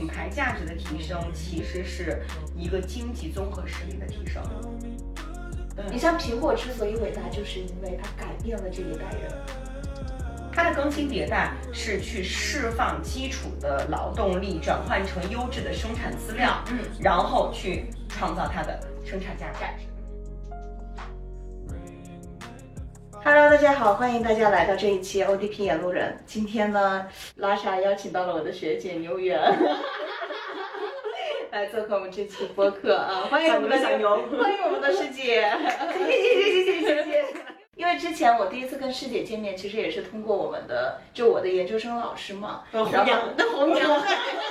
品牌价值的提升，其实是一个经济综合实力的提升。你像苹果之所以伟大，就是因为它改变了这一代人。它的更新迭代是去释放基础的劳动力，转换成优质的生产资料，嗯，然后去创造它的生产价值。Hello，大家好，欢迎大家来到这一期 ODP 演路人。今天呢，拉莎邀请到了我的学姐牛媛，来做客我们这期播客啊，欢迎我们的小牛欢迎我们的师姐，谢谢谢谢谢谢。因为之前我第一次跟师姐见面，其实也是通过我们的，就我的研究生老师嘛，然后那红娘，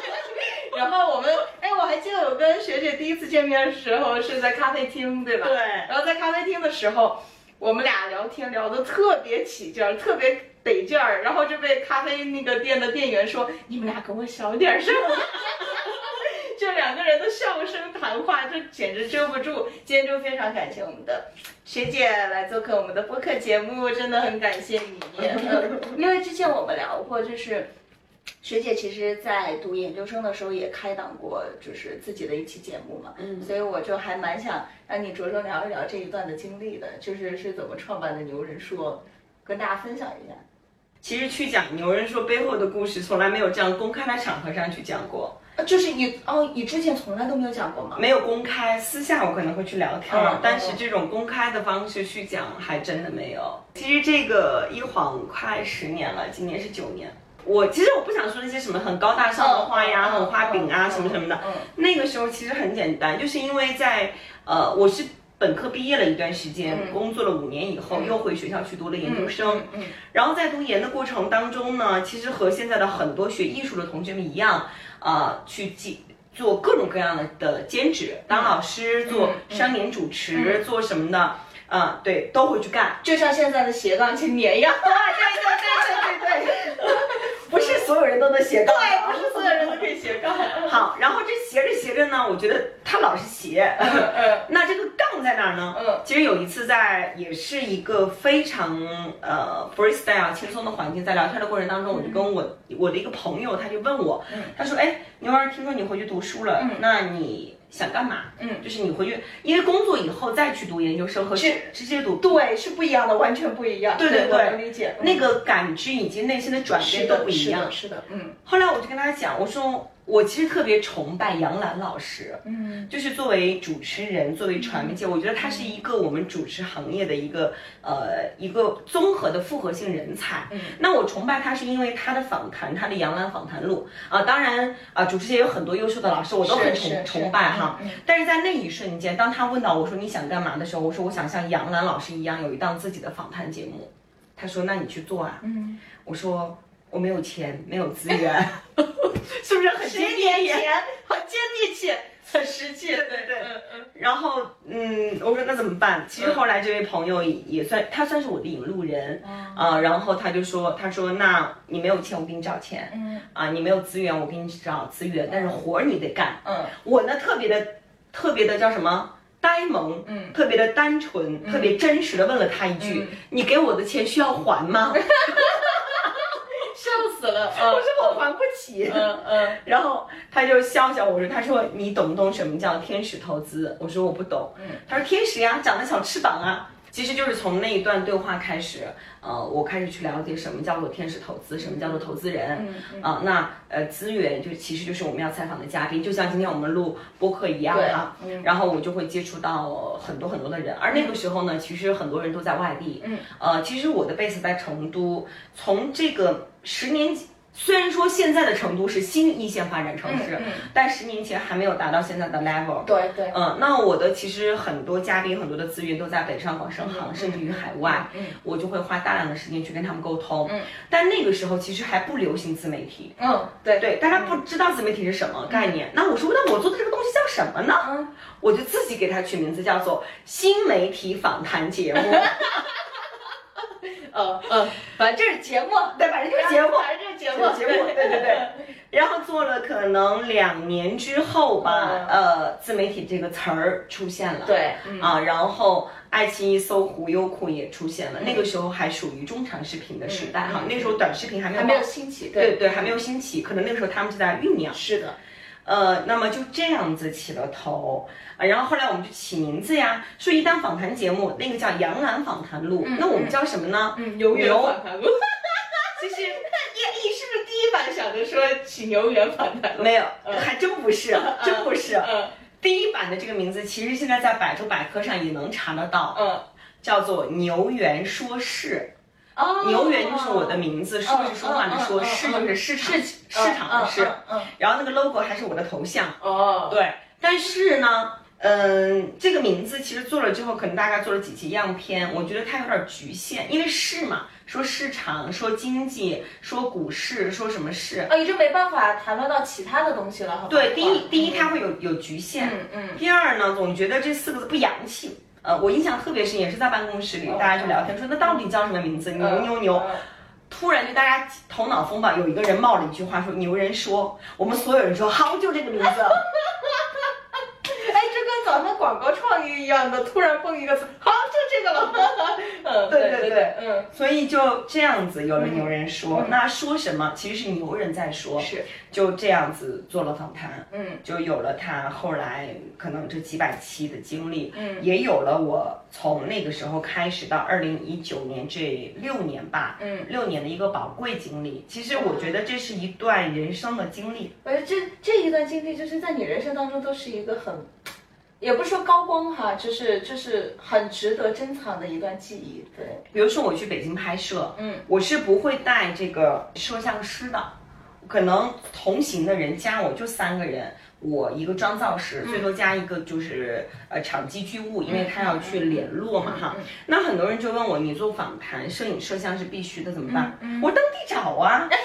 然后我们，哎，我还记得我跟学姐第一次见面的时候是在咖啡厅，对吧？对然后在咖啡厅的时候，我们俩聊天聊得特别起劲儿，特别得劲儿，然后就被咖啡那个店的店员说：“你们俩给我小点声。” 就两个人的笑声谈话，这简直遮不住。今天就非常感谢我们的学姐来做客我们的播客节目，真的很感谢你。因为之前我们聊过，就是学姐其实，在读研究生的时候也开档过，就是自己的一期节目嘛。嗯所以我就还蛮想让你着重聊一聊这一段的经历的，就是是怎么创办的牛人说，跟大家分享一下。其实去讲牛人说背后的故事，从来没有这样公开的场合上去讲过，呃就是你哦，你之前从来都没有讲过吗？没有公开，私下我可能会去聊天，嗯但是这种公开的方式去讲，还真的没有。其实这个一晃快十年了，今年是九年。我其实我不想说那些什么很高大上的话呀，嗯很画饼啊，嗯什么什么的。嗯那个时候其实很简单，就是因为在呃，我是本科毕业了一段时间，嗯工作了五年以后，嗯又回学校去读了研究生。嗯然后在读研的过程当中呢，其实和现在的很多学艺术的同学们一样，啊，去记。做各种各样的的兼职，当老师、做嗯商演主持、做什么的，啊、对，都会去干。就像现在的斜杠青年一样。对对对对对对。不是所有人都能斜杠，对，不是所有人都可以斜杠。好，然后这斜着斜着呢，我觉得他老是斜，嗯 那这个杠在哪儿呢？嗯。其实有一次在也是一个非常呃 freestyle 轻松的环境，在聊天的过程当中，我就跟我我的一个朋友，他就问我，嗯。他说，哎，牛儿，听说你回去读书了，嗯。那你想干嘛？嗯就是你回去，因为工作以后再去读研究生和去直接读。对，是不一样的，完全不一样。对对对我能理解。那个感知以及内心的转变，都不一样是的，。是的，嗯后来我就跟他讲，我说我其实特别崇拜杨澜老师，嗯就是作为主持人，作为传媒界，我觉得他是一个我们主持行业的一个呃一个综合的复合性人才。嗯那我崇拜他是因为他的访谈，他的杨澜访谈录啊、当然啊、主持界有很多优秀的老师，我都很崇崇拜哈。但是在那一瞬间，当他问到我说你想干嘛的时候，我说我想像杨澜老师一样有一档自己的访谈节目。他说那你去做啊。嗯，我说我没有钱，没有资源，是不是很接地气？很，接地气，很实际。对对对嗯嗯然后，嗯，我说那怎么办？其实后来这位朋友也也算，他算是我的引路人啊、然后他就说，他说，那你没有钱，我给你找钱嗯啊、你没有资源，我给你找资源，但是活儿你得干。嗯我呢，特别的，特别的叫什么？呆萌，嗯特别的单纯，特别真实的问了他一句：“嗯你给我的钱需要还吗？” 笑死了。我说我还不起。嗯嗯 然后他就笑笑我说：“他说你懂不懂什么叫天使投资？”我说我不懂。嗯他说天使呀，长得小翅膀啊。其实就是从那一段对话开始，呃，我开始去了解什么叫做天使投资，什么叫做投资人。嗯嗯啊、那呃资源就其实就是我们要采访的嘉宾，就像今天我们录播客一样对哈。嗯然后我就会接触到很多很多的人，而那个时候呢，其实很多人都在外地。嗯，呃，其实我的 base 在成都，从这个十年虽然说现在的成都是新一线发展城市，嗯嗯但十年前还没有达到现在的 level。对对。嗯，那我的其实很多嘉宾、很多的资源都在北上广深杭，甚至于海外，嗯我就会花大量的时间去跟他们沟通。嗯，但那个时候其实还不流行自媒体，嗯，对对，大家不知道自媒体是什么概念。那我说，那我做的这个东西叫什么呢？嗯，我就自己给它取名字叫做新媒体访谈节目。嗯 嗯，反正这是节目，对，反正就是节目。反正就是节目，节目，对对对。然后做了可能两年之后吧，嗯呃，自媒体这个词儿出现了。对，嗯啊，然后爱奇艺、搜狐、优酷也出现了。那个时候还属于中长视频的时代哈，那时候短视频还没有还没有兴起，对对，还没有兴起，可能那个时候他们就在酝酿。是的，呃，那么就这样子起了头啊，然后后来我们就起名字呀，说一档访谈节目，那个叫《杨澜访谈录》，那我们叫什么呢？嗯，牛原访谈录。其实你你是不是第一版想着说起牛原访谈录？没有，还真不是，真不是。嗯第一版的这个名字，其实现在在百度百科上也能查得到，嗯。叫做牛原说事。哦牛源就是我的名字，说是说话的说，嗯嗯嗯市就是市场市市场的市。嗯然后那个 logo 还是我的头像。哦，对，但是呢，嗯，这个名字其实做了之后，可能大概做了几期样片，我觉得它有点局限，因为市嘛，说市场，说经济，说股市，说什么市。哦，也就没办法谈论到其他的东西了？对，第一，第一它会有有局限，嗯嗯第二呢，总觉得这四个字不洋气。呃，我印象特别深，也是在办公室里，大家就聊天说，那到底叫什么名字？牛牛牛。嗯突然就大家头脑风暴，有一个人冒了一句话说：“牛人说。”我们所有人说：“好，就这个名字。哎，这跟咱们广告创意一样的，突然蹦一个词，好，就这个了。嗯，对对对对嗯，所以就这样子有了牛人说。那说什么？其实是牛人在说。是，就这样子做了访谈，嗯就有了他后来可能这几百期的经历，嗯也有了我从那个时候开始到二零一九年这六年吧，嗯，六年的一个宝贵经历。其实我觉得这是一段人生的经历。我觉得这这一段经历，就是在你人生当中都是一个很，也不是说高光哈，就是就是很值得珍藏的一段记忆。对，比如说我去北京拍摄，嗯，我是不会带这个摄像师的，可能同行的人加我就三个人。我一个妆造师，最多加一个就是呃场记剧务，因为他要去联络嘛哈。那很多人就问我，你做访谈，摄影摄像是必须的，怎么办？我当地找啊。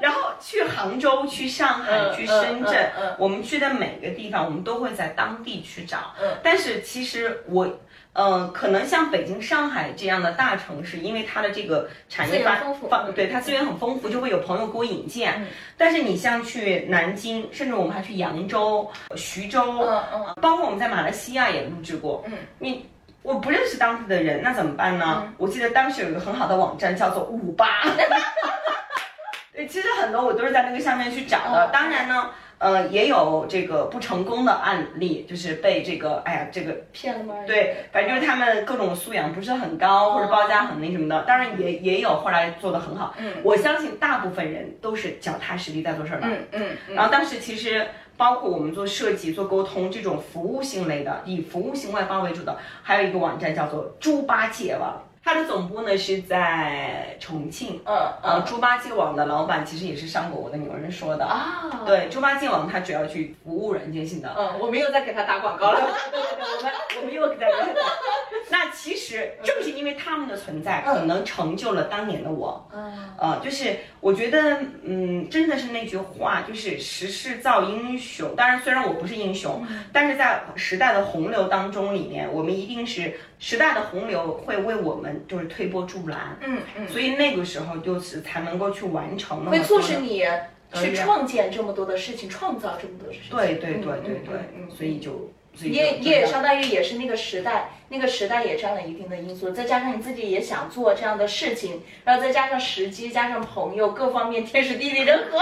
然后去杭州、去上海、嗯去深圳，嗯嗯嗯我们去的每个地方，我们都会在当地去找。嗯但是其实我，呃，可能像北京、上海这样的大城市，因为它的这个产业发发，嗯对它资源很丰富，就会有朋友给我引荐。嗯但是你像去南京，甚至我们还去扬州、徐州，嗯嗯包括我们在马来西亚也录制过。嗯，你我不认识当地的人，那怎么办呢？我记得当时有一个很好的网站叫做五八。对，其实很多我都是在那个上面去找的。嗯当然呢，呃，也有这个不成功的案例，就是被这个，哎呀，这个骗了吗？对，反正就是他们各种素养不是很高，或者报价很那什么的。当然也也有后来做的很好。嗯我相信大部分人都是脚踏实地在做事儿的。嗯嗯嗯，然后当时其实包括我们做设计、做沟通这种服务性类的，以服务性外包为主的，还有一个网站叫做猪八戒网，它的总部呢是在重庆。嗯呃，嗯猪八戒网的老板其实也是上过我的牛人说的。啊，对，猪八戒网它主要去服务软件性的。嗯，我没有再给他打广告了。对对对，我们我们又给大家。那其实正是因为他们的存在，可能成就了当年的我。嗯呃，就是我觉得，嗯，真的是那句话，就是时势造英雄。当然，虽然我不是英雄，但是在时代的洪流当中里面，我们一定是时代的洪流会为我们就是推波助澜。嗯嗯，所以那个时候就是才能够去完成会促使你去创建这么多的事情，创造这么多的事情。对对对对嗯对，所以就你也你也相当于也是那个时代，那个时代也占了一定的因素，再加上你自己也想做这样的事情，然后再加上时机，加上朋友各方面天时地利人和，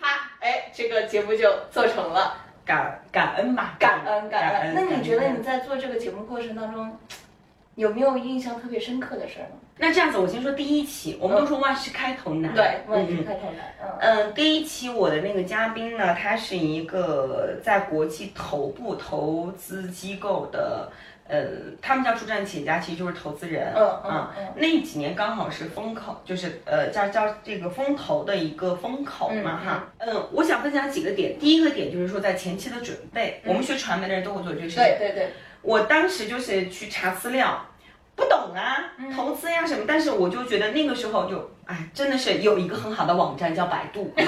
啪，哎，这个节目就做成了。感感恩吧，感恩感恩。那你觉得你在做这个节目过程当中，有没有印象特别深刻的事儿呢？那这样子，我先说第一期，我们都说万事开头难，对，万。事开头难，嗯嗯，第一期我的那个嘉宾呢，他是一个在国际头部投资机构的，呃，他们叫助战企业家，其实就是投资人。嗯嗯嗯那几年刚好是风口，就是呃叫叫这个风投的一个风口嘛嗯哈。嗯，我想分享几个点。第一个点就是说在前期的准备，我们学传媒的人都会做这个事情。对对对，我当时就是去查资料，不懂啊，嗯投资呀什么，但是我就觉得那个时候就，哎，真的是有一个很好的网站叫百度，啊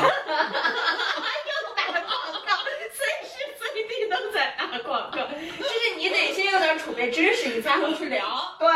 打广告，随时随地都在打广告，就是你得先有点储备知识，你才能去聊。对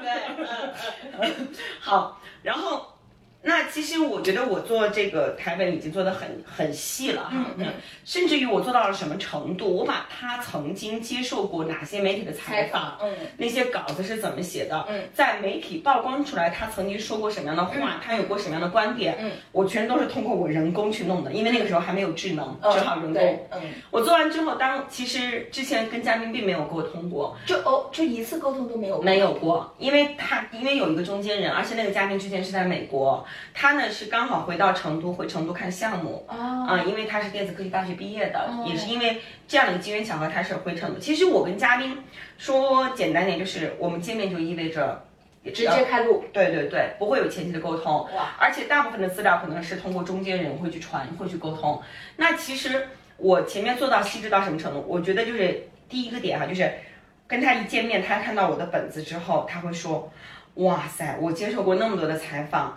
对，嗯嗯 好，然后那其实我觉得我做这个台本已经做得很很细了哈，嗯嗯甚至于我做到了什么程度？我把他曾经接受过哪些媒体的采访，嗯那些稿子是怎么写的，嗯在媒体曝光出来，他曾经说过什么样的话，他有过什么样的观点，嗯我全都是通过我人工去弄的，因为那个时候还没有智能，嗯，只好人工。嗯，我做完之后，当其实之前跟嘉宾并没有沟通过，就哦，就一次沟通都没有，没有过，因为他因为有一个中间人，而且那个嘉宾之前是在美国，他呢是刚好回到成都，回成都看项目。啊，啊、因为他是电子科技大学毕业的，哦也是因为这样的一个机缘巧合，他是回成都。其实我跟嘉宾说简单点，就是我们见面就意味着直接开录，对对对，不会有前期的沟通，而且大部分的资料可能是通过中间人会去传，会去沟通。那其实我前面做到细致到什么程度？我觉得就是第一个点哈，就是跟他一见面，他看到我的本子之后，他会说：“哇塞，我接受过那么多的采访。”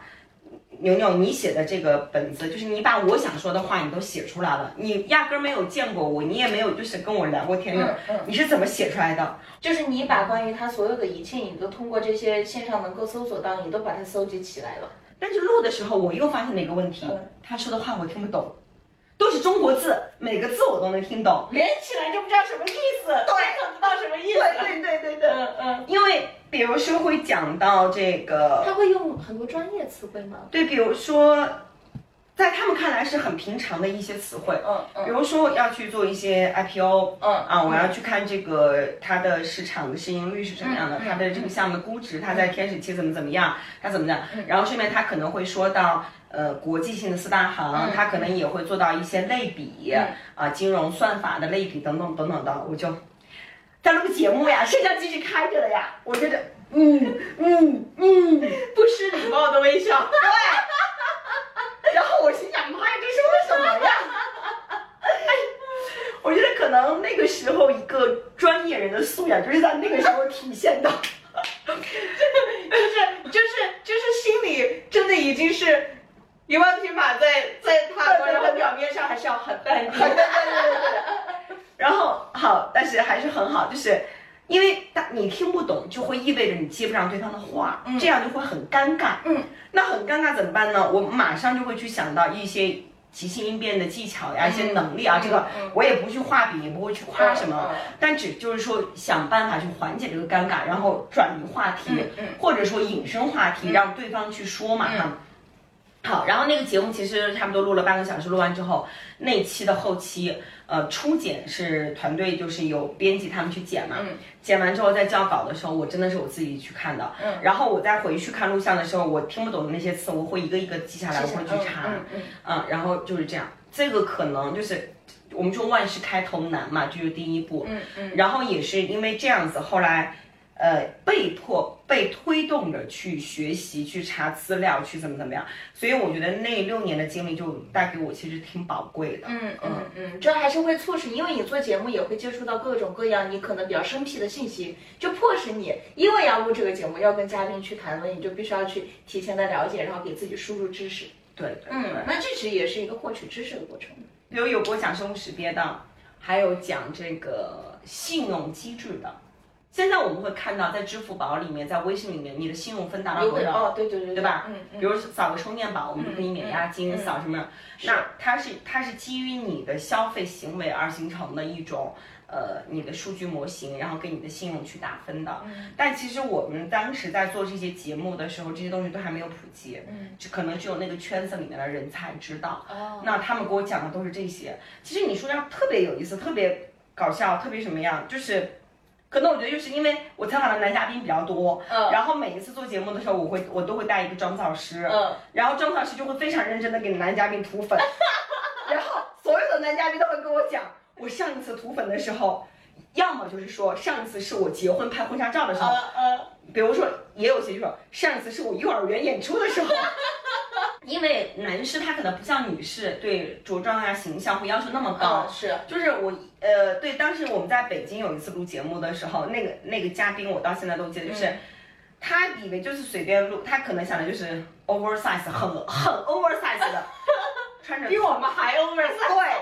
牛牛，你写的这个本子，就是你把我想说的话，你都写出来了。你压根儿没有见过我，你也没有就是跟我聊过天的，嗯嗯你是怎么写出来的？就是你把关于他所有的一切，你都通过这些线上能够搜索到，你都把它搜集起来了。但是录的时候，我又发现了一个问题，嗯他说的话我听不懂，都是中国字，每个字我都能听懂。连起来就不知道什么意思，对，不知道什么意思。对对对对嗯嗯，因为比如说会讲到这个，他会用很多专业词汇吗？对，比如说，在他们看来是很平常的一些词汇，嗯嗯。比如说要去做一些 IPO，嗯啊，我要去看这个它的市场的市盈率是什么样的，它的这个项目的估值，它在天使期怎么怎么样，它怎么样，然后顺便他可能会说到。呃，国际性的四大行，他可能也会做到一些类比，啊，金融算法的类比等等等等的，我就在录节目呀，摄像机是开着的呀，我觉得，嗯嗯嗯，不失礼貌的微笑。对然后我心想，妈呀，这是为什么呀？我觉得可能那个时候一个专业人的素养就是在那个时候体现的。就是就是就是心里真的已经是一万匹马在在踏过，然后表面上还是要很淡定。然后好，但是还是很好，就是因为他你听不懂，就会意味着你接不上对方的话，这样就会很尴尬。嗯，那很尴尬怎么办呢？我马上就会去想到一些即兴应变的技巧呀，一些能力啊，这个我也不去画饼，也不会去夸什么，但只就是说想办法去缓解这个尴尬，然后转移话题，或者说引申话题，让对方去说嘛哈。好，然后那个节目其实差不多录了半个小时，录完之后，那期的后期，呃，初剪是团队就是有编辑他们去剪嘛，剪完之后在校稿的时候，我真的是我自己去看的，嗯，然后我再回去看录像的时候，我听不懂的那些词，我会一个一个记下来，我会去查，嗯嗯。嗯，然后就是这样，这个可能就是我们说万事开头难嘛，这就是第一步，嗯嗯，然后也是因为这样子，后来。呃，被迫被推动着去学习、去查资料、去怎么怎么样，所以我觉得那六年的经历就带给我其实挺宝贵的。嗯嗯嗯，这还是会促使，因为你做节目也会接触到各种各样你可能比较生僻的信息，就迫使你，因为要录这个节目，要跟嘉宾去谈论，你就必须要去提前的了解，然后给自己输入知识。对对对。嗯，那这其实也是一个获取知识的过程。比如有过讲生物识别的，还有讲这个信用机制的。现在我们会看到，在支付宝里面，在微信里面，你的信用分达到多少？哦，对对对，对吧？嗯嗯，比如扫个充电宝，我们就给你免押金，嗯扫什么？那它是它是基于你的消费行为而形成的一种呃你的数据模型，然后给你的信用去打分的。嗯但其实我们当时在做这些节目的时候，这些东西都还没有普及，嗯，就可能只有那个圈子里面的人才知道。哦，那他们给我讲的都是这些。其实你说要特别有意思，特别搞笑，特别什么样，就是。可能我觉得就是因为我采访的男嘉宾比较多，嗯。然后每一次做节目的时候，我会我都会带一个妆造师，嗯，然后妆造师就会非常认真的给男嘉宾涂粉，然后所有的男嘉宾都会跟我讲，我上一次涂粉的时候，要么就是说上一次是我结婚拍婚纱照的时候，嗯比如说也有些就说上一次是我幼儿园演出的时候。因为男士他可能不像女士对着装啊形象会要求那么高，嗯，是，就是我呃对，当时我们在北京有一次录节目的时候，那个那个嘉宾我到现在都记得，就是、他以为就是随便录，他可能想的就是 oversize 很 很 oversize 的，穿着比我们还 oversize。对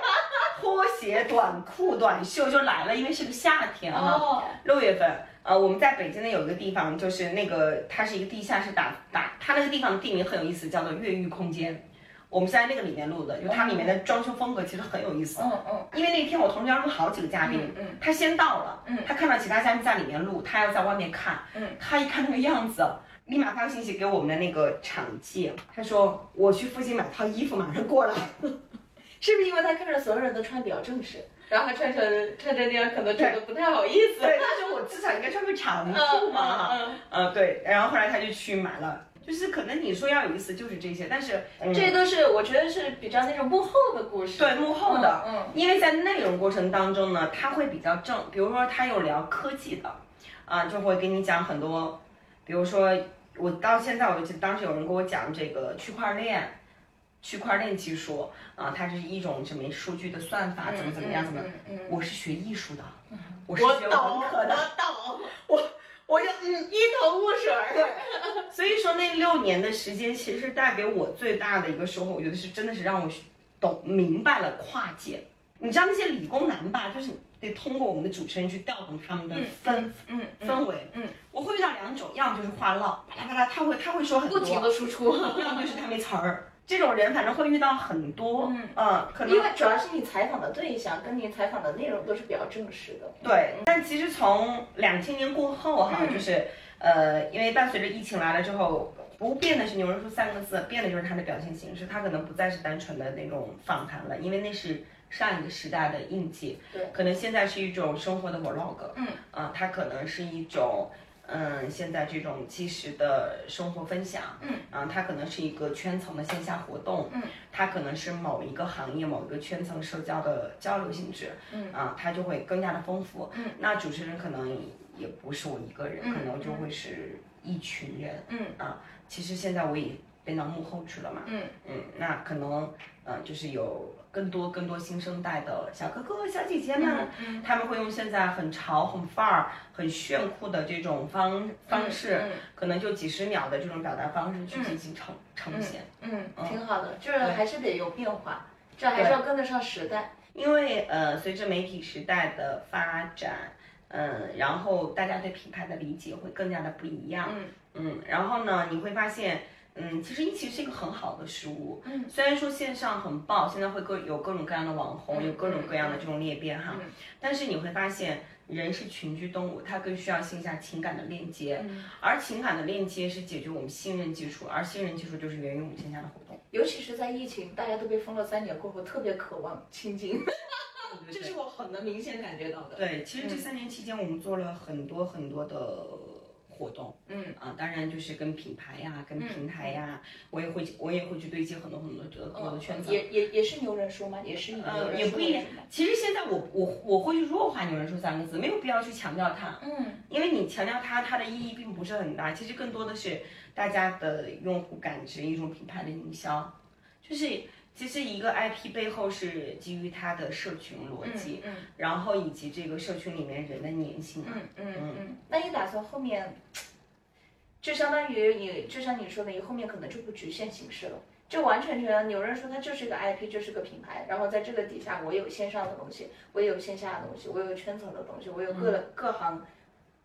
拖鞋、短裤、短袖就来了，因为是个夏天嘛，哦，六月份。呃，我们在北京呢有一个地方，就是那个它是一个地下室打打，它那个地方的地名很有意思，叫做越狱空间。我们是在那个里面录的，就它里面的装修风格其实很有意思。嗯嗯因为那天我同时要录好几个嘉宾，嗯他先到了，嗯他看到其他嘉宾在里面录，他要在外面看，嗯他一看那个样子，立马发信息给我们的那个场记，他说我去附近买套衣服，马上过来。是不是因为他看着所有人都穿比较正式，然后他穿成穿成那样，可能觉得不太好意思。对，他说我至少应该穿个长裤嘛，嗯对，然后后来他就去买了，就是可能你说要有意思就是这些，但是、嗯、这些都是我觉得是比较那种幕后的故事。对幕后的，嗯因为在内容过程当中呢，他会比较正，比如说他有聊科技的，啊、就会给你讲很多，比如说我到现在我就记得当时有人跟我讲这个区块链。区块链技术啊、它是一种什么数据的算法，怎么怎么样，怎么？嗯嗯我是学艺术的，我是学我懂，文科的，我 懂，我我就嗯一头雾水所以说那六年的时间，其实带给我最大的一个收获，我觉得是真的是让我懂明白了跨界。你知道那些理工男吧，就是得通过我们的主持人去调动他们的氛、嗯氛围。嗯，我会遇到两种，要么就是话唠，啪啦啪啦，他会他会说很多，不停的输出。要么就是他没词儿。这种人反正会遇到很多，嗯可能因为主要是你采访的对象跟你采访的内容都是比较正式的。对，但其实从两千年过后哈，嗯就是呃，因为伴随着疫情来了之后，不变的是牛人说三个字，变的就是他的表现形式，他可能不再是单纯的那种访谈了，因为那是上一个时代的印记。对，可能现在是一种生活的 vlog，嗯，啊、它可能是一种。嗯，现在这种即时的生活分享，嗯，啊，它可能是一个圈层的线下活动，嗯，它可能是某一个行业、某一个圈层社交的交流性质，嗯，啊，它就会更加的丰富，嗯，那主持人可能也不是我一个人，嗯可能就会是一群人，嗯。啊，其实现在我也变到幕后去了嘛，嗯。嗯，那可能，嗯、就是有更多更多新生代的小哥哥、小姐姐们，嗯他们会用现在很潮、很范儿、很炫酷的这种方方式，嗯可能就几十秒的这种表达方式去进行呈、呈现。嗯，挺好的，就是还是得有变化，这还是要跟得上时代。因为呃，随着媒体时代的发展，嗯，然后大家对品牌的理解会更加的不一样，嗯。嗯，然后呢，你会发现，嗯，其实一期是一个很好的事物，嗯，虽然说线上很爆，现在会各有各种各样的网红，嗯有各种各样的这种裂变哈，嗯。但是你会发现。人是群居动物，它更需要线下情感的链接，嗯。而情感的链接是解决我们信任基础，而信任基础就是源于我们线下的活动。尤其是在疫情，大家都被封了三年过后，特别渴望亲近，这是我很能明显感觉到的。对，其实这三年期间，我们做了很多很多的活动，嗯啊，当然就是跟品牌呀、跟平台呀，我也会我也会去对接很多很多的很多的圈子。也也也是牛人说吗？也是呃，人也不一定。其实现在我我我会去弱化“牛人说”三个字，没有必要去强调它，嗯因为你强调它，它的意义并不是很大。其实更多的是大家的用户感知一种品牌的营销，就是其实一个 IP 背后是基于它的社群逻辑，嗯然后以及这个社群里面人的粘性。嗯嗯嗯。那你打算后面，就相当于你，就像你说的，你后面可能就不局限形式了。就完全全有人说它就是一个 IP，就是个品牌，然后在这个底下，我有线上的东西，我也有线下的东西，我有圈层的东西，我有各、各行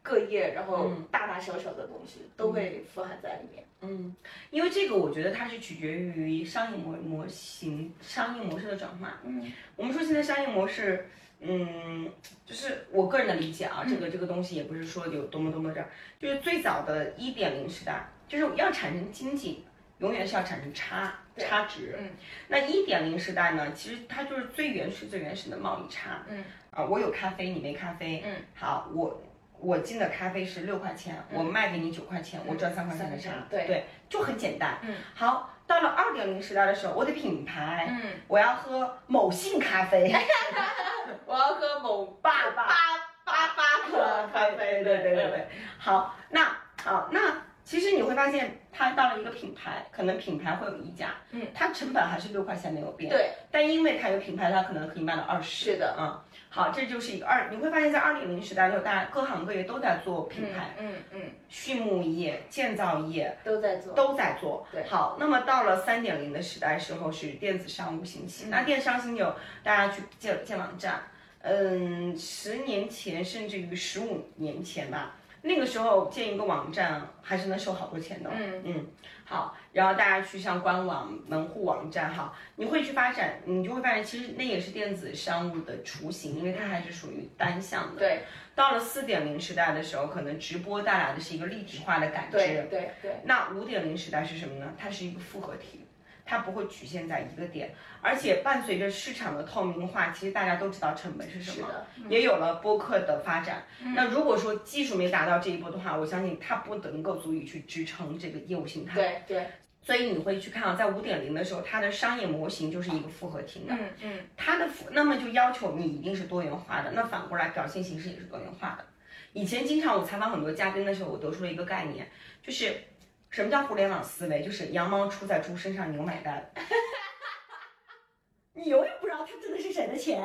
各业，然后大大小小的东西都会富含在里面。嗯，因为这个我觉得它是取决于商业模模型、商业模式的转化。嗯，我们说现在商业模式，嗯，就是我个人的理解啊，这个这个东西也不是说有多么多么这样，就是最早的一点零时代，就是要产生经济，永远是要产生差差值。嗯，那一点零时代呢，其实它就是最原始、最原始的贸易差。嗯，啊，我有咖啡，你没咖啡。嗯，好，我。我进的咖啡是六块钱，我卖给你九块钱，我赚三块钱的差，嗯对对，就很简单。嗯，好，到了二点零时代的时候，我的品牌，嗯，我要喝某信咖啡，我要喝某爸爸八八八克咖啡，对对对对对。好，那好，那其实你会发现，它到了一个品牌，可能品牌会有溢价，嗯，它成本还是六块钱没有变，对，但因为它有品牌，它可能可以卖到二十，是的嗯，好，这就是一个二，你会发现在二点零时代的时候，大家各行各业都在做品牌，嗯嗯，畜牧业、建造业都在做，都在做。对好，那么到了三点零的时代时候，是电子商务兴起。那电商兴起有大家去建建网站，嗯，十年前甚至于十五年前吧，那个时候建一个网站还是能收好多钱的。嗯嗯，好，然后大家去上官网、门户网站哈，你会去发展，你就会发现其实那也是电子商务的雏形，因为它还是属于单向的。对到了四点零时代的时候，可能直播带来的是一个立体化的感知。对对对，那五点零时代是什么呢？它是一个复合体，它不会局限在一个点，而且伴随着市场的透明化，其实大家都知道成本是什么，也有了播客的发展。那如果说技术没达到这一步的话，我相信它不能够足以去支撑这个业务形态。对对，所以你会去看啊，在五点零的时候，它的商业模型就是一个复合体的，嗯嗯，它的复那么就要求你一定是多元化的，那反过来表现形式也是多元化的。以前经常我采访很多嘉宾的时候，我得出了一个概念，就是什么叫互联网思维？就是羊毛出在猪身上，牛买单。你永远不知道他挣的是谁的钱，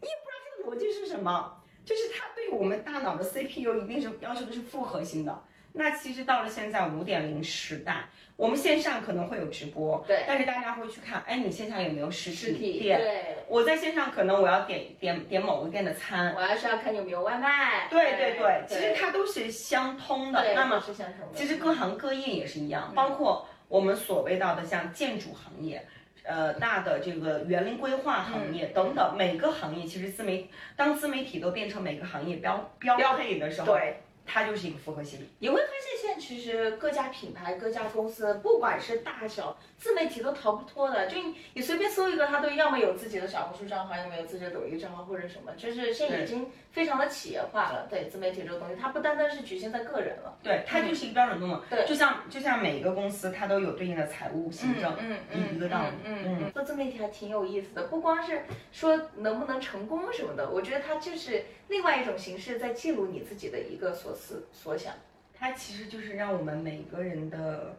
你也不知道它的逻辑是什么，就是它对我们大脑的 CPU 一定是要求的是复合型的。那其实到了现在五点零时代，我们线上可能会有直播，对但是大家会去看，哎，你线下有没有实实体店？对，我在线上可能我要点点点某个店的餐，我要是要看有没有外卖。对对对对，其实它都是相通的。对那么是相通的。其实各行各业也是一样，包括我们所谓到的像建筑行业。呃，大的这个园林规划行业等等，每个行业其实自媒当自媒体都变成每个行业标标配的时候，对，它就是一个复合性。你会发现现在其实各家品牌、各家公司，不管是大小，自媒体都逃不脱的。就你你随便搜一个，它都要么有自己的小红书账号，要么有自己的抖音账号或者什么，就是现在已经非常的企业化了。对自媒体这个东西，它不单单是局限在个人了。对，它就是一个标准动作。对就像就像每一个公司它都有对应的财务、行政，嗯嗯一个道理。嗯嗯，做自媒体还挺有意思的，不光是说能不能成功什么的，我觉得它就是另外一种形式，在记录你自己的一个所思所想。它其实就是让我们每个人的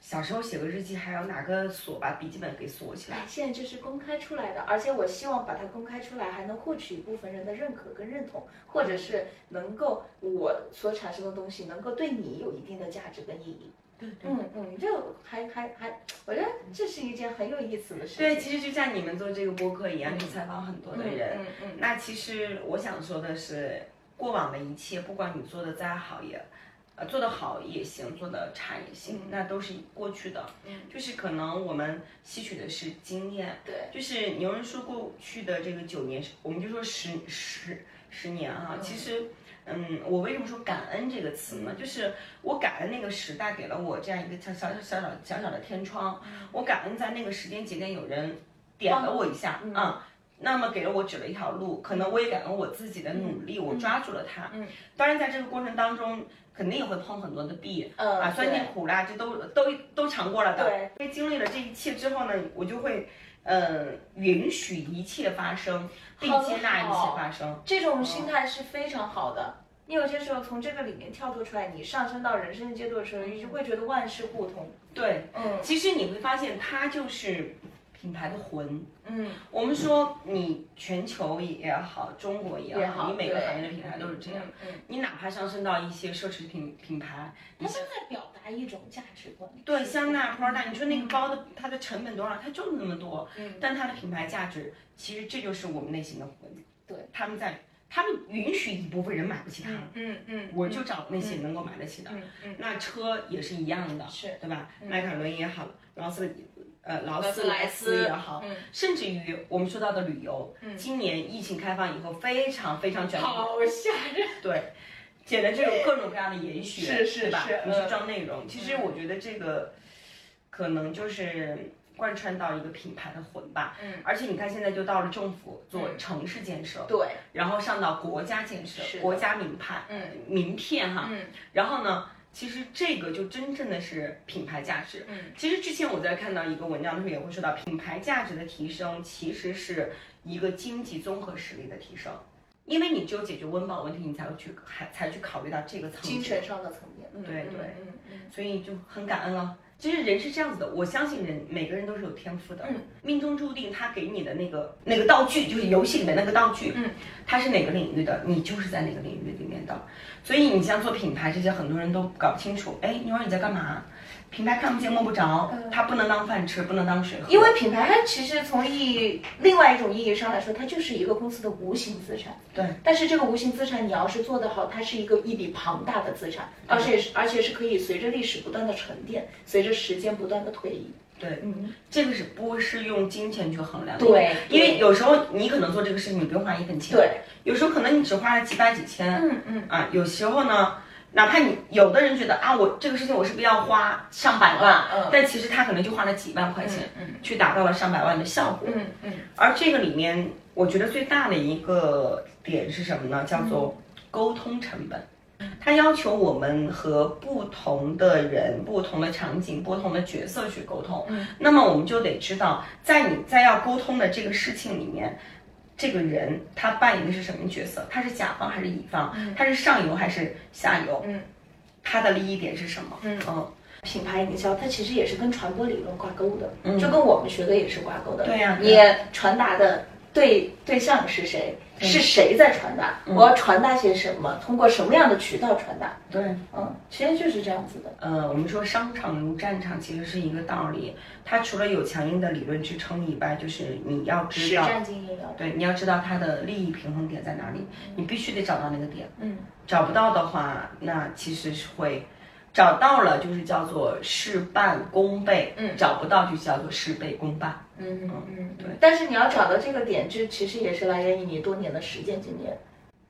小时候写个日记，还要拿个锁把笔记本给锁起来。哎，现在这是公开出来的，而且我希望把它公开出来，还能获取一部分人的认可跟认同，或者是能够我所产生的东西能够对你有一定的价值跟意义。对对。嗯嗯，这还还还，我觉得这是一件很有意思的事情。对，其实就像你们做这个播客一样，去采访很多的人。嗯嗯那其实我想说的是，过往的一切，不管你做的再好也，呃，做得好也行，做得差也行，那都是过去的。嗯，就是可能我们吸取的是经验。对，就是有人说过去的这个九年，我们就说十十十年哈、其实。嗯，我为什么说感恩这个词呢？就是我感恩那个时代给了我这样一个小小小小小小的天窗，我感恩在那个时间节点有人点了我一下啊、那么给了我指了一条路，可能我也感恩我自己的努力，我抓住了它。嗯，当然在这个过程当中，肯定也会碰很多的壁，嗯啊，酸甜苦辣，这都都都尝过了的。对，因为经历了这一切之后呢，我就会，呃，允许一切发生，并接纳一切发生。这种心态是非常好的。你有些时候从这个里面跳脱出来，你上升到人生的阶段的时候，你就会觉得万事互通。对，嗯其实你会发现，它就是品牌的魂。嗯，我们说，你全球也好，中国也也好你每个行业的品牌都是这样。嗯，嗯你哪怕上升到一些奢侈品品牌，它是在表达一种价值观。对，香奈儿、Prada，你说那个包的它的成本多少？它就是那么多，嗯但它的品牌价值，其实这就是我们内心的魂。对，他们在，他们允许一部分人买不起它，嗯嗯，我就找那些能够买得起的。嗯嗯那车也是一样的，是对吧？迈凯伦也好，劳斯呃劳斯莱莱斯斯也好，嗯甚至于我们说到的旅游，今年疫情开放以后，非常非常卷。好吓人。对，剪的这种各种各样的研学，是是吧？是你去嗯装内容，其实我觉得这个可能就是贯穿到一个品牌的魂吧。嗯，而且你看，现在就到了政府做城市建设，对，然后上到国家建设、国家名牌、嗯名片哈，嗯然后呢，其实这个就真正的是品牌价值。嗯，其实之前我在看到一个文章的时候也会说到，品牌价值的提升其实是一个经济综合实力的提升，因为你只有解决温饱问题，你才会去还才去考虑到这个层面精。神上的层面。嗯对对嗯嗯所以就很感恩了。其实人是这样子的，我相信人每个人都是有天赋的，嗯命中注定他给你的那个那个道具，就是游戏里面那个道具，嗯，他是哪个领域的，你就是在哪个领域里面的。所以你像做品牌这些，很多人都搞不清楚，哎，妞儿你在干嘛？品牌看不见摸不着，它不能当饭吃，不能当水喝。因为品牌它其实从意义另外一种意义上来说，它就是一个公司的无形资产。对。但是这个无形资产，你要是做得好，它是一个一笔庞大的资产，而且是而且是可以随着历史不断的沉淀，随着时间不断的推移。对，嗯，这个是不是用金钱去衡量的？对，因为有时候你可能做这个事情，你不用花一分钱。对，有时候可能你只花了几百几千。嗯嗯。啊，有时候呢，哪怕你有的人觉得啊，我这个事情我是不是要花上百万？嗯。但其实他可能就花了几万块钱，嗯，去达到了上百万的效果。嗯嗯。而这个里面，我觉得最大的一个点是什么呢？叫做沟通成本。它要求我们和不同的人、不同的场景、不同的角色去沟通。嗯，那么我们就得知道，在你在要沟通的这个事情里面，这个人他扮演的是什么角色？他是甲方还是乙方？他是上游还是下游？嗯，他的利益点是什么？嗯嗯，品牌营销它其实也是跟传播理论挂钩的，就跟我们学的也是挂钩的。对呀，你传达的对对象是谁？是谁在传达？我要传达些什么？通过什么样的渠道传达？对，嗯，其实就是这样子的。呃，我们说商场如战场，其实是一个道理。它除了有强硬的理论支撑以外，就是你要知道，实战经验要对，你要知道它的利益平衡点在哪里，你必须得找到那个点。嗯，找不到的话，那其实是会。找到了就是叫做事半功倍，嗯，找不到就叫做事倍功半，嗯嗯嗯，对。但是你要找到这个点，这其实也是来源于你多年的实践经验。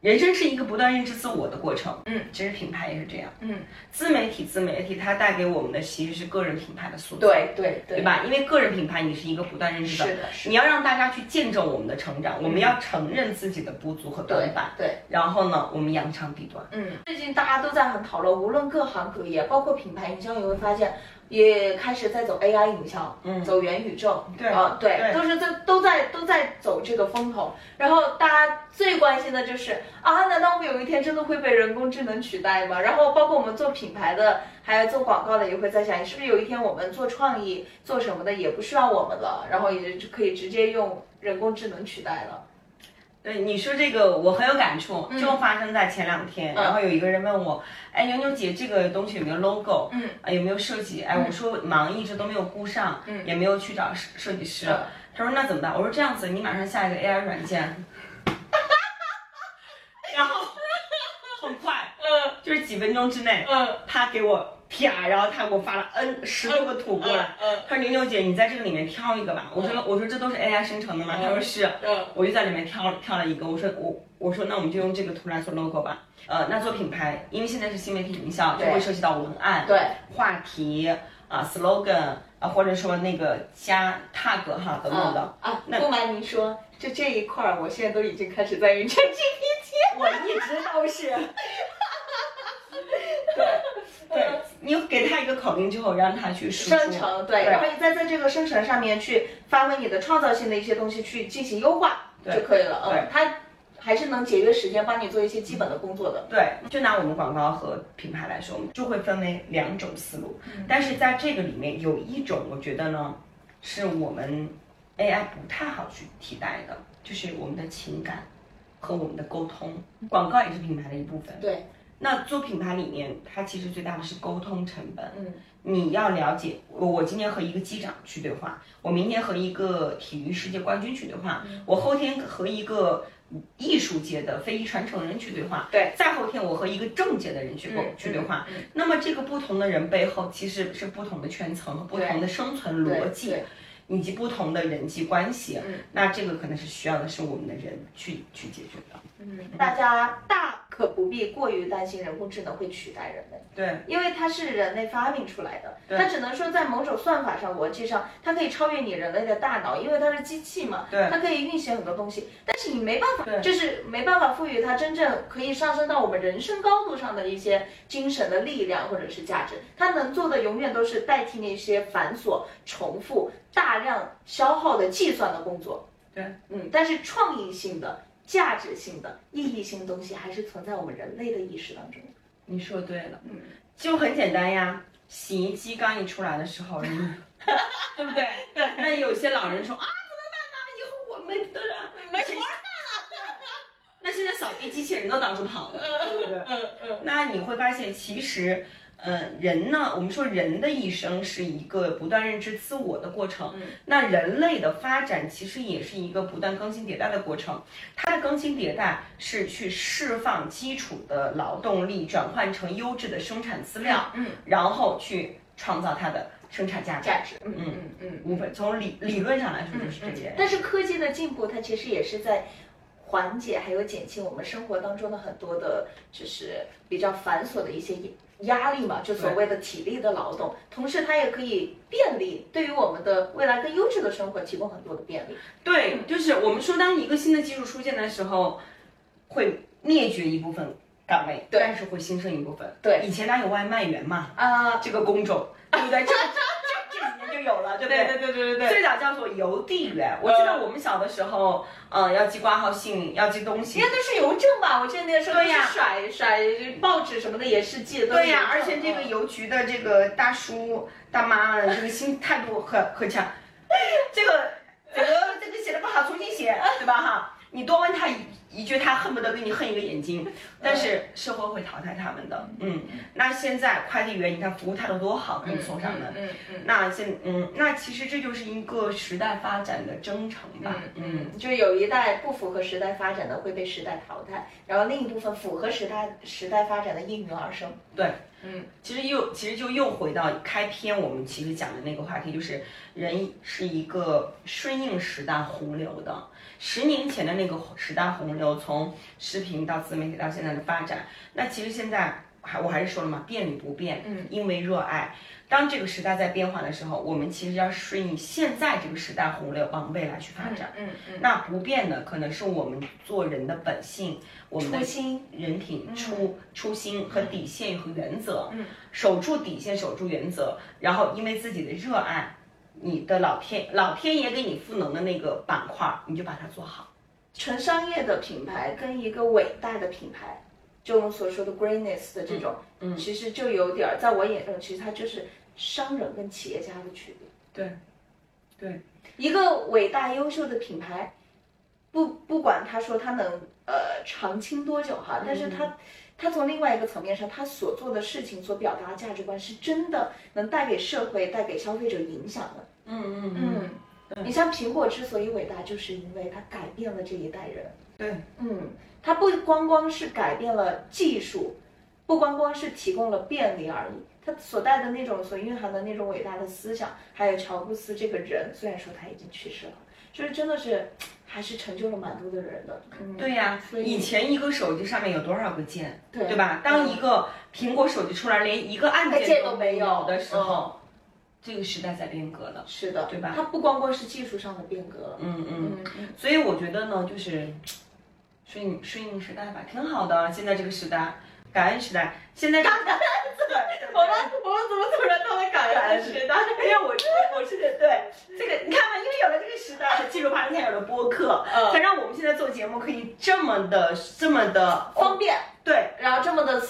人生是一个不断认知自我的过程，嗯，其实品牌也是这样，嗯，自媒体，自媒体它带给我们的其实是个人品牌的塑造，对对对。对吧？因为个人品牌你是一个不断认知的，是的，你要让大家去见证我们的成长，我们要承认自己的不足和短板，对，然后呢，我们扬长避短，嗯，最近大家都在很讨论，无论各行各业，包括品牌营销，你会发现。也开始在走 AI 营销，嗯，走元宇宙，对啊，对，都是在都在都在走这个风头。然后大家最关心的就是啊，难道我们有一天真的会被人工智能取代吗？然后包括我们做品牌的，还有做广告的，也会在想，是不是有一天我们做创意、做什么的也不需要我们了，然后也可以直接用人工智能取代了。对你说这个，我很有感触，就发生在前两天。然后有一个人问我，哎，牛牛姐，这个东西有没有 logo？嗯，啊，有没有设计？哎，我说忙，一直都没有顾上，嗯，也没有去找设设计师。他说那怎么办？我说这样子，你马上下一个 AI 软件，然后很快，嗯，就是几分钟之内，嗯，他给我。啪！然后他给我发了 N 十多个图过来，他说牛牛姐，你在这个里面挑一个吧。我说我说这都是 AI 生成的吗？他说是。我就在里面挑挑了一个。我说我我说那我们就用这个图来做 logo 吧。呃，那做品牌，因为现在是新媒体营销，就会涉及到文案、对话题啊、slogan 啊，或者说那个加 tag 哈等等的。啊，不瞒您说，就这一块儿，我现在都已经开始在用 ChatGPT。我一直都是。对对。你给他一个口令之后，让他去生成，对，然后你再在这个生成上面去发挥你的创造性的一些东西，去进行优化就可以了。嗯，它还是能节约时间，帮你做一些基本的工作的。对，就拿我们广告和品牌来说，我们就会分为两种思路。但是在这个里面有一种，我觉得呢，是我们 AI 不太好去替代的，就是我们的情感和我们的沟通。广告也是品牌的一部分。对。那做品牌里面，它其实最大的是沟通成本。嗯，你要了解，我我今天和一个机长去对话，我明天和一个体育世界冠军去对话，我后天和一个艺术界的非遗传承人去对话，对，再后天我和一个政界的人去沟去对话。那么这个不同的人背后其实是不同的圈层和不同的生存逻辑，以及不同的人际关系。嗯，那这个可能是需要的是我们的人去去解决的。嗯，大家大。可不必过于担心人工智能会取代人类，对，因为它是人类发明出来的，它只能说在某种算法上、逻辑上，它可以超越你人类的大脑，因为它是机器嘛，对，它可以运行很多东西，但是你没办法，就是没办法赋予它真正可以上升到我们人生高度上的一些精神的力量或者是价值，它能做的永远都是代替那些繁琐、重复、大量消耗的计算的工作，对，嗯，但是创意性的。价值性的、意义性的东西还是存在我们人类的意识当中。你说对了，嗯，就很简单呀。洗衣机刚一出来的时候，对不对？对。那有些老人说啊，怎么办呢？以后我们都没活干了。那现在扫地机器人都到处跑了，对不对？嗯嗯。那你会发现，其实。嗯，人呢，我们说人的一生是一个不断认知自我的过程。那人类的发展其实也是一个不断更新迭代的过程。它的更新迭代是去释放基础的劳动力，转换成优质的生产资料，嗯，然后去创造它的生产价值。价值，嗯嗯嗯，无非从理理论上来说就是这些。但是科技的进步，它其实也是在缓解还有减轻我们生活当中的很多的，就是比较繁琐的一些压力嘛，就所谓的体力的劳动，同时它也可以便利，对于我们的未来更优质的生活提供很多的便利。对，就是我们说，当一个新的技术出现的时候，会灭绝一部分岗位，对但是会新生一部分。对以前哪有外卖员嘛？啊，这个工种，对就有了，对不对？对对对对对最早叫做邮递员，我记得我们小的时候，嗯，要寄挂号信，要寄东西应该。都是邮政吧？我记得那个时候都是甩甩报纸什么的也是寄的，对呀、而且这个嗯邮局的这个大叔大妈们，这个心态度很很强。这个这个这个写的不好，重新写，对吧？哈，你多问他一一句，他恨不得给你恨一个眼睛。但是社会会淘汰他们的，嗯。那现在快递员，你看服务态度多好，给你送上门。嗯嗯。那现嗯，那其实这就是一个时代发展的征程吧，嗯。嗯，就有一代不符合时代发展的会被时代淘汰，然后另一部分符合时代时代发展的应运而生。对，嗯，其实又其实就又回到开篇我们其实讲的那个话题，就是人是一个顺应时代洪流的。十年前的那个时代洪流，从视频到自媒体到现在的发展，那其实现在还我还是说了嘛，变与不变，嗯，因为热爱。当这个时代在变化的时候，我们其实要顺应现在这个时代洪流，往未来去发展。嗯嗯，那不变的可能是我们做人的本性，我们的初心，人品、初初心和底线和原则，嗯，守住底线，守住原则，然后因为自己的热爱，你的老天老天爷给你赋能的那个板块，你就把它做好。纯商业的品牌跟一个伟大的品牌，就我们所说的 greatness 的这种，嗯其实就有点儿，在我眼中，其实它就是商人跟企业家的区别。对，对，一个伟大优秀的品牌，不不管他说他能呃长青多久哈，但是他他从另外一个层面上，他所做的事情所表达的价值观是真的能带给社会、带给消费者影响的。嗯嗯嗯，你像苹果之所以伟大，就是因为它改变了这一代人。对，嗯，它不光光是改变了技术，不光光是提供了便利而已，它所带的那种所蕴含的那种伟大的思想，还有乔布斯这个人，虽然说他已经去世了，就是真的是还是成就了蛮多的人的。嗯，对呀、所以以前一个手机上面有多少个键，对对吧？当一个苹果手机出来，连一个按按键键都没有有的时候，这个时代在变革了。是的，对吧它不光光是技术上的变革嗯。嗯嗯，所以我觉得呢，就是 顺应顺应时代吧，挺好的。现在这个时代，感恩时代。现在这个对，我们我们怎么突然到了感恩时代？因为我我我是对这个，你看嘛，因为有了这个时代，技术发展，有了播客，嗯才让我们现在做节目可以这么的这么的方便。对，然后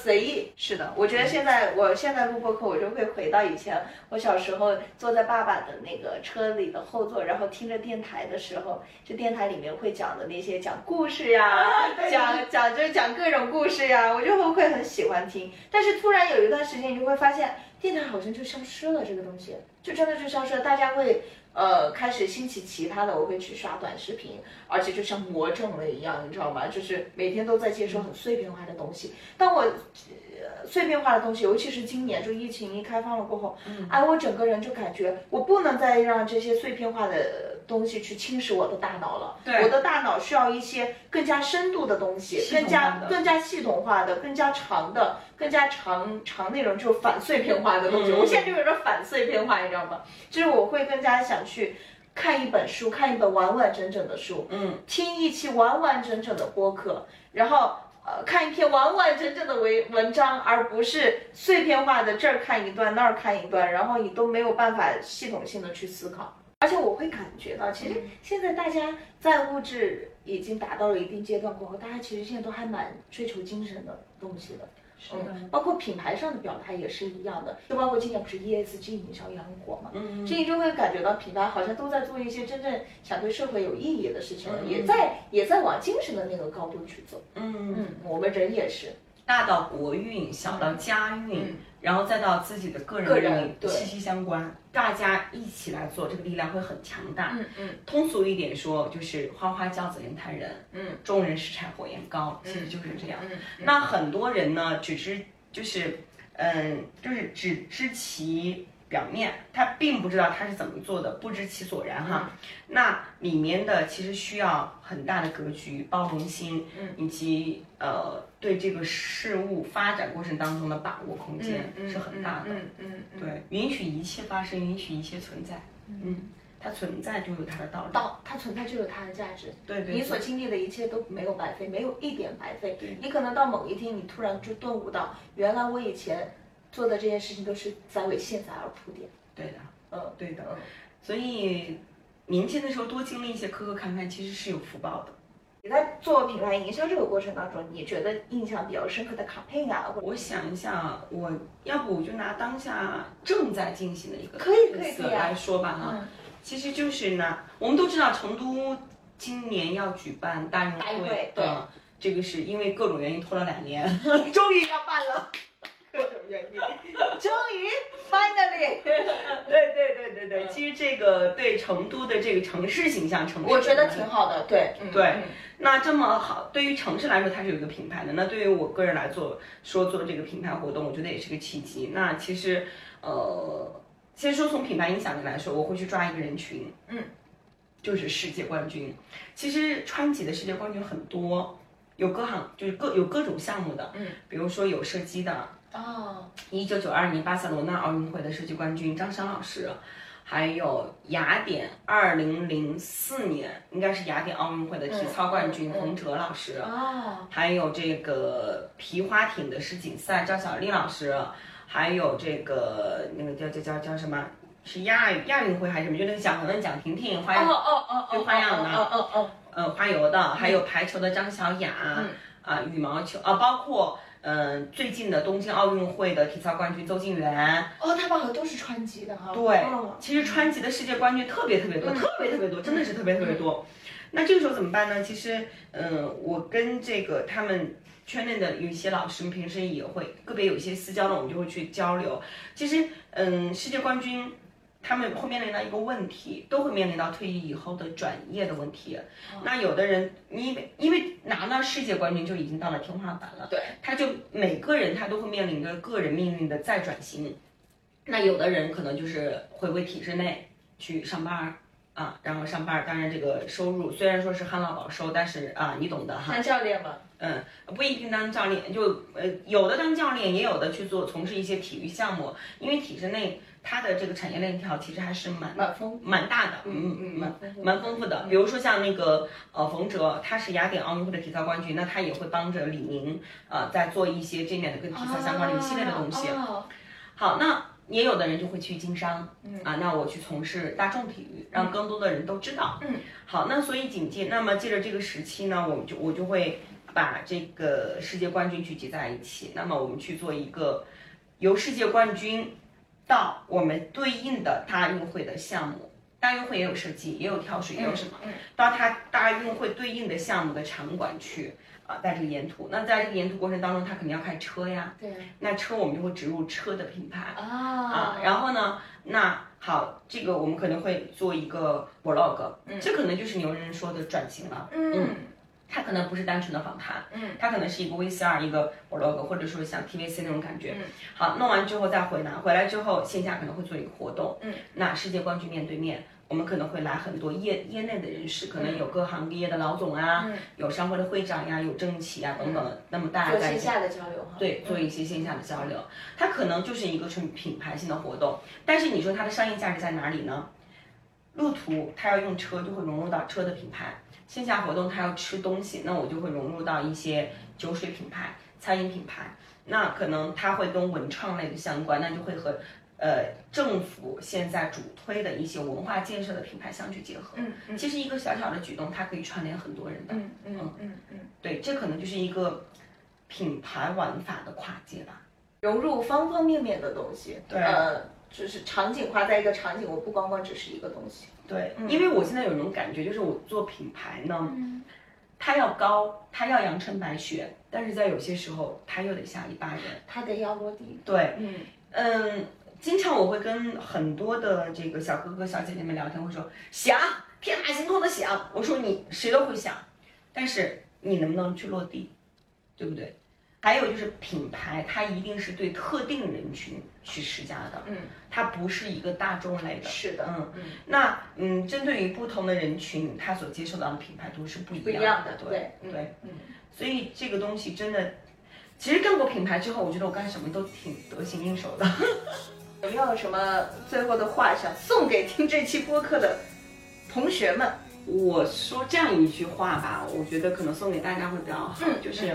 随意，是的，我觉得现在我现在录播课，我就会回到以前我小时候坐在爸爸的那个车里的后座，然后听着电台的时候，就电台里面会讲的那些讲故事呀，对讲讲就是讲各种故事呀，我就会会很喜欢听。但是突然有一段时间，你就会发现电台好像就消失了，这个东西就真的就消失了，大家会。呃，开始兴起其他的，我会去刷短视频，而且就像魔怔了一样，你知道吗？就是每天都在接收很碎片化的东西。当我呃碎片化的东西，尤其是今年就疫情一开放了过后，哎，我整个人就感觉我不能再让这些碎片化的东西去侵蚀我的大脑了。对我的大脑需要一些更加深度的东西，更加更加系统化的、更加长的、更加长长内容，就是反碎片化的东西。嗯我现在就有点反碎片化，你知道吗？就是我会更加想去。看一本书，看一本完完整整的书，嗯，听一期完完整整的播客，然后呃看一篇完完整整的文文章，而不是碎片化的这儿看一段那儿看一段，然后你都没有办法系统性的去思考。而且我会感觉到，其实现在大家在物质已经达到了一定阶段过后，大家其实现在都还蛮追求精神的东西的。是的，嗯，包括品牌上的表态也是一样的，就包括今年不是 ESG 营销也很火嘛，嗯这你就会感觉到品牌好像都在做一些真正想对社会有意义的事情也在也在往精神的那个高度去走。嗯，嗯，我们人也是。大到国运，小到家运，嗯然后再到自己的个人息息相关。大家一起来做，这个力量会很强大。嗯嗯通俗一点说，就是花花轿子人抬人，嗯，众人拾柴火焰高，其实就是这样。嗯那很多人呢，只知就是，嗯，就是只知其表面，他并不知道他是怎么做的，不知其所然哈。那里面的其实需要很大的格局、包容心，嗯，以及呃对这个事物发展过程当中的把握空间嗯是很大的。嗯嗯嗯，对，允许一切发生，允许一切存在。嗯，它存在就有它的道理。道它存在就有它的价值。对对你所经历的一切都没有白费，没有一点白费。你可能到某一天，你突然就顿悟到，原来我以前做的这些事情都是在为现在而铺垫。对的，嗯，对的。嗯所以年轻的时候多经历一些磕磕坎坎，其实是有福报的。你在做品牌营销这个过程当中，你觉得印象比较深刻的 campaign 啊，我想一下，我要不我就拿当下正在进行的一个可以可以可以啊来说吧哈。嗯其实就是呢，我们都知道成都今年要举办大运会对嗯这个是因为各种原因拖了两年，终于要办了。各种原因，终于 finally，对对对对对，其实这个对成都的这个城市形象，城市我觉得挺好的，对，嗯对。嗯。那这么好，对于城市来说，它是有一个品牌的。那对于我个人来做，说做这个品牌活动，我觉得也是个契机。那其实，呃，先说从品牌影响力来说，我会去抓一个人群，嗯，就是世界冠军。其实川籍的世界冠军很多，有各行就是各有各种项目的，嗯，比如说有射击的，哦，一九九二年巴塞罗那奥运会的射击冠军张翔老师，还有雅典二零零四年应该是雅典奥运会的体操冠军冯哲老师，哦，还有这个皮划艇的世锦赛赵小丽老师，还有这个那个叫叫叫叫什么？是亚亚运会还是什么？就那个蒋雯、蒋婷婷花样哦哦哦哦，就花样的哦哦哦，呃花游的，还有排球的张小雅，嗯。啊羽毛球啊，包括嗯、呃最近的东京奥运会的体操冠军邹敬园，哦，他们好像都是川籍的哈，对哦，其实川籍的世界冠军特别特别多，嗯特别特别多，真的是特别特别多。那这个时候怎么办呢？其实，嗯、我跟这个他们圈内的有一些老师们平时也会个别有一些私交的，我们就会去交流。其实，嗯，世界冠军。他们会面临到一个问题，都会面临到退役以后的转业的问题。那有的人，因为因为拿到世界冠军就已经到了天花板了，对，他就每个人他都会面临着个人命运的再转型。那有的人可能就是回归体制内去上班儿啊，然后上班儿，当然这个收入虽然说是旱涝保收，但是啊，你懂的哈。当教练嘛，嗯，不一定当教练，就呃有的当教练，也有的去做从事一些体育项目，因为体制内它的这个产业链条其实还是蛮蛮丰蛮大的，嗯嗯嗯，蛮蛮丰富的。比如说像那个呃冯哲，他是雅典奥运会的体操冠军，那他也会帮着李宁呃在做一些这面的跟体操相关的一系列的东西。哦好，那也有的人就会去经商，嗯啊，那我去从事大众体育，让更多的人都知道。嗯，好，那所以紧接，那么借着这个时期呢，我们就我就会把这个世界冠军聚集在一起，那么我们去做一个由世界冠军到我们对应的大运会的项目。大运会也有射击，也有跳水，也有什么？嗯到它大运会对应的项目的场馆去啊，在这个沿途。那在这个沿途过程当中，他肯定要开车呀。对那车我们就会植入车的品牌。啊啊，然后呢，那好，这个我们可能会做一个 vlog，、这可能就是牛人说的转型了。嗯它可能不是单纯的访谈，嗯，它可能是一个 VCR 一个 vlog，或者说像 TVC 那种感觉。嗯，好，弄完之后再回南，回来之后线下可能会做一个活动。嗯，那世界冠军面对面。我们可能会来很多业业内的人士，可能有各行各业的老总啊，嗯有商会的会长呀，有政企啊等等。那么大家做在线下的交流哈，对，做一些线下的交流，它可能就是一个纯品牌性的活动，但是你说它的商业价值在哪里呢？路途他要用车，就会融入到车的品牌；线下活动他要吃东西，那我就会融入到一些酒水品牌、餐饮品牌。那可能它会跟文创类的相关，那就会和呃政府现在主推的一些文化建设的品牌相去结合。嗯嗯其实一个小小的举动，它可以串联很多人的。嗯嗯嗯嗯，对，这可能就是一个品牌玩法的跨界吧。融入方方面面的东西，对呃，就是场景化，在一个场景，我不光光只是一个东西，对，因为我现在有一种感觉，就是我做品牌呢，它要高，它要阳春白雪，但是在有些时候它又得下一巴人，它得要落地。对，嗯。嗯，经常我会跟很多的这个小哥哥小姐姐们聊天，会说想天马行空的想，我说你谁都会想，但是你能不能去落地，对不对？还有就是品牌，它一定是对特定人群去施加的，嗯，它不是一个大众类的。是的，嗯嗯，那嗯，针对于不同的人群，他所接受到的品牌都是不一不一样样的，对对对，嗯。所以这个东西真的，其实干过品牌之后，我觉得我干什么都挺得心应手的。有没有什么最后的话想送给听这期播客的同学们？我说这样一句话吧，我觉得可能送给大家会比较好，嗯就是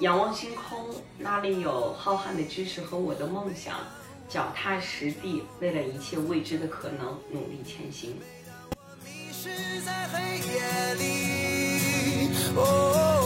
仰望星空，那里有浩瀚的知识和我的梦想，脚踏实地，为了一切未知的可能努力前行。迷失在黑夜里，哦，